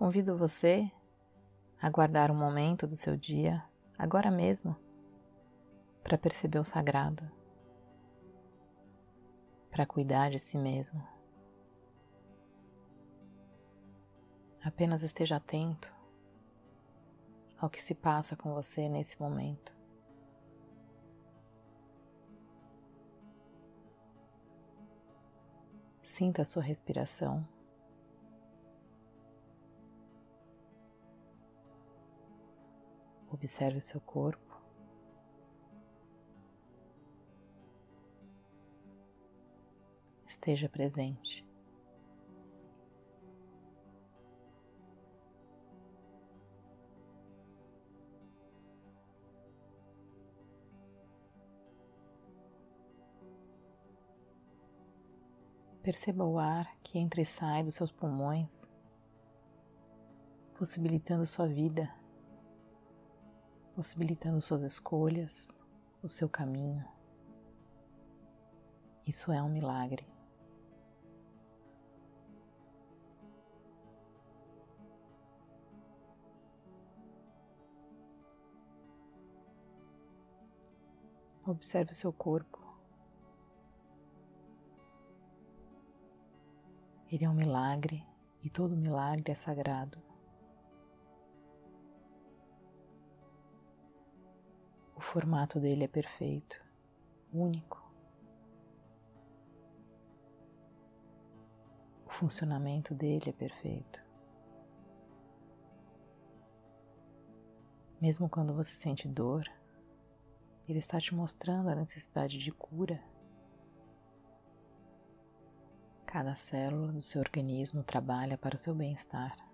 Convido você a guardar um momento do seu dia, agora mesmo, para perceber o sagrado, para cuidar de si mesmo. Apenas esteja atento ao que se passa com você nesse momento. Sinta a sua respiração. Observe o seu corpo. Esteja presente. Perceba o ar que entra e sai dos seus pulmões, possibilitando sua vida, possibilitando suas escolhas, o seu caminho. Isso é um milagre. Observe o seu corpo. Ele é um milagre e todo milagre é sagrado. O formato dele é perfeito, único. O funcionamento dele é perfeito. Mesmo quando você sente dor, ele está te mostrando a necessidade de cura Cada célula do seu organismo trabalha para o seu bem-estar.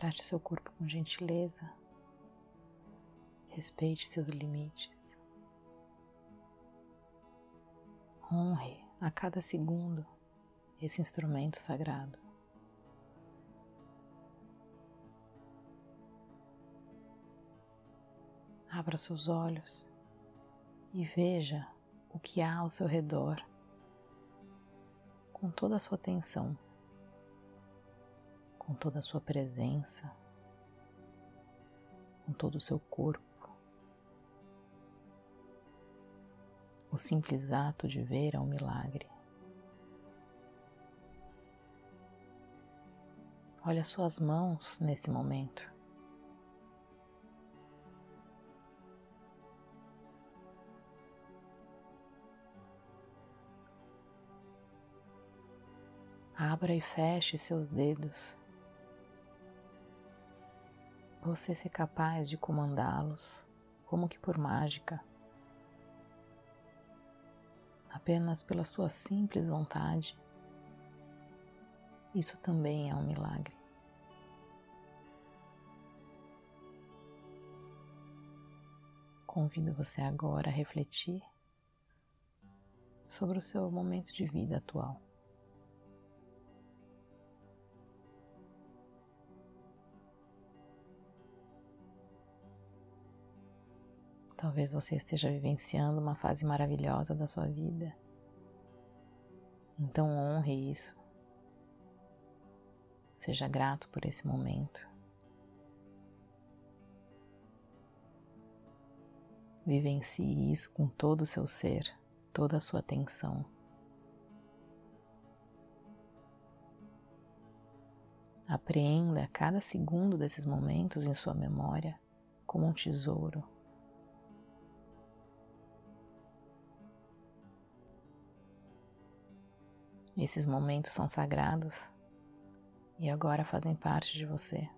Trate seu corpo com gentileza. Respeite seus limites. Honre a cada segundo esse instrumento sagrado. Abra seus olhos e veja o que há ao seu redor com toda a sua atenção, com toda a sua presença, com todo o seu corpo. O simples ato de ver é um milagre. Olha suas mãos nesse momento. Abra e feche seus dedos. Você ser capaz de comandá-los, como que por mágica, apenas pela sua simples vontade. Isso também é um milagre. Convido você agora a refletir sobre o seu momento de vida atual. Talvez você esteja vivenciando uma fase maravilhosa da sua vida. Então honre isso. Seja grato por esse momento. Vivencie isso com todo o seu ser, toda a sua atenção. Apreenda cada segundo desses momentos em sua memória como um tesouro Esses momentos são sagrados e agora fazem parte de você.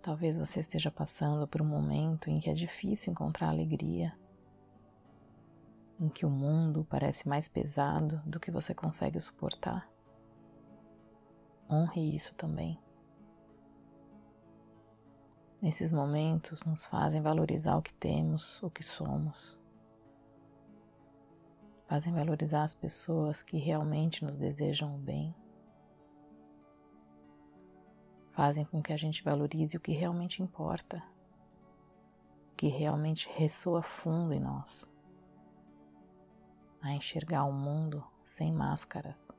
Talvez você esteja passando por um momento em que é difícil encontrar alegria, em que o mundo parece mais pesado do que você consegue suportar. Honre isso também. Nesses momentos nos fazem valorizar o que temos, o que somos. Fazem valorizar as pessoas que realmente nos desejam o bem. Fazem com que a gente valorize o que realmente importa, que realmente ressoa fundo em nós, a enxergar o mundo sem máscaras.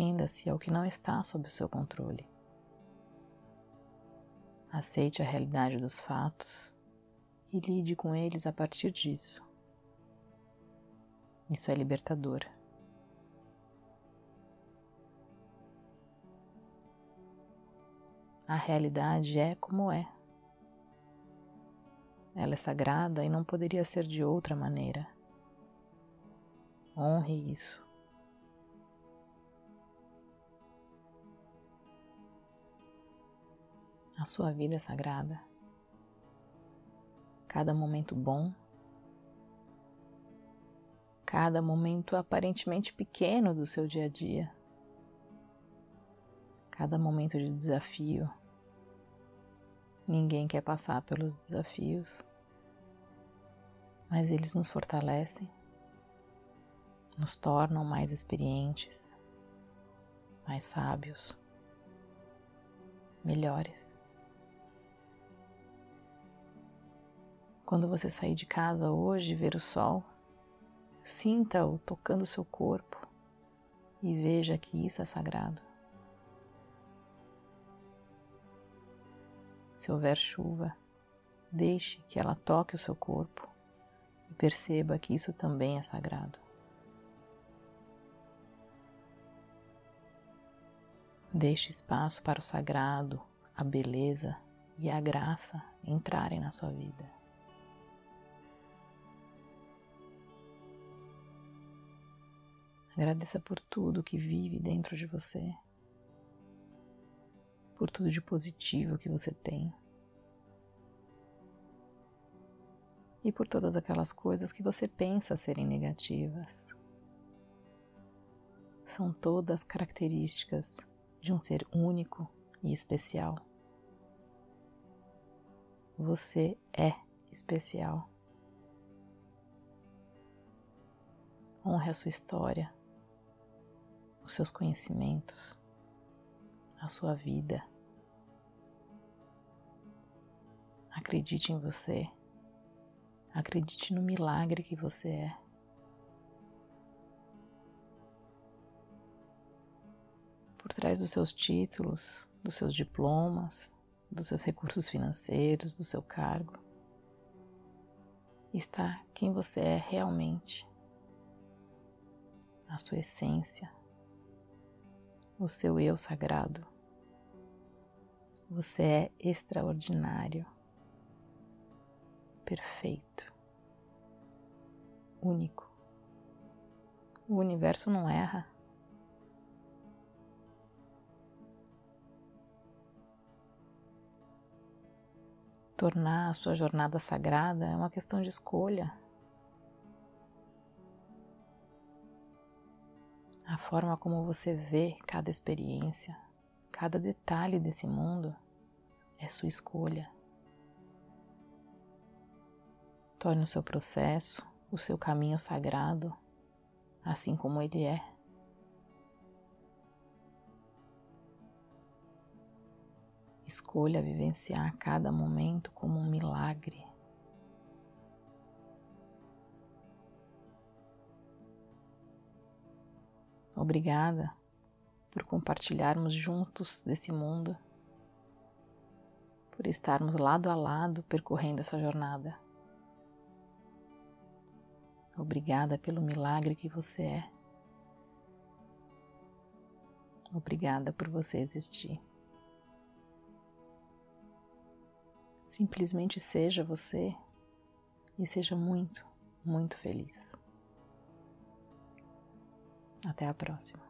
Renda-se ao que não está sob o seu controle. Aceite a realidade dos fatos e lide com eles a partir disso. Isso é libertador. A realidade é como é. Ela é sagrada e não poderia ser de outra maneira. Honre isso. A sua vida sagrada. Cada momento bom, cada momento aparentemente pequeno do seu dia a dia, cada momento de desafio. Ninguém quer passar pelos desafios, mas eles nos fortalecem, nos tornam mais experientes, mais sábios, melhores. Quando você sair de casa hoje e ver o sol, sinta-o tocando seu corpo e veja que isso é sagrado. Se houver chuva, deixe que ela toque o seu corpo e perceba que isso também é sagrado. Deixe espaço para o sagrado, a beleza e a graça entrarem na sua vida. Agradeça por tudo que vive dentro de você, por tudo de positivo que você tem e por todas aquelas coisas que você pensa serem negativas. São todas características de um ser único e especial. Você é especial. Honre a sua história os seus conhecimentos, a sua vida. Acredite em você. Acredite no milagre que você é. Por trás dos seus títulos, dos seus diplomas, dos seus recursos financeiros, do seu cargo, está quem você é realmente, a sua essência, o seu eu sagrado. Você é extraordinário, perfeito, único. O universo não erra. Tornar a sua jornada sagrada é uma questão de escolha. A forma como você vê cada experiência, cada detalhe desse mundo é sua escolha. Torne o seu processo, o seu caminho sagrado, assim como ele é. Escolha vivenciar cada momento como um milagre. Obrigada por compartilharmos juntos desse mundo, por estarmos lado a lado percorrendo essa jornada. Obrigada pelo milagre que você é. Obrigada por você existir. Simplesmente seja você e seja muito, muito feliz. Até a próxima.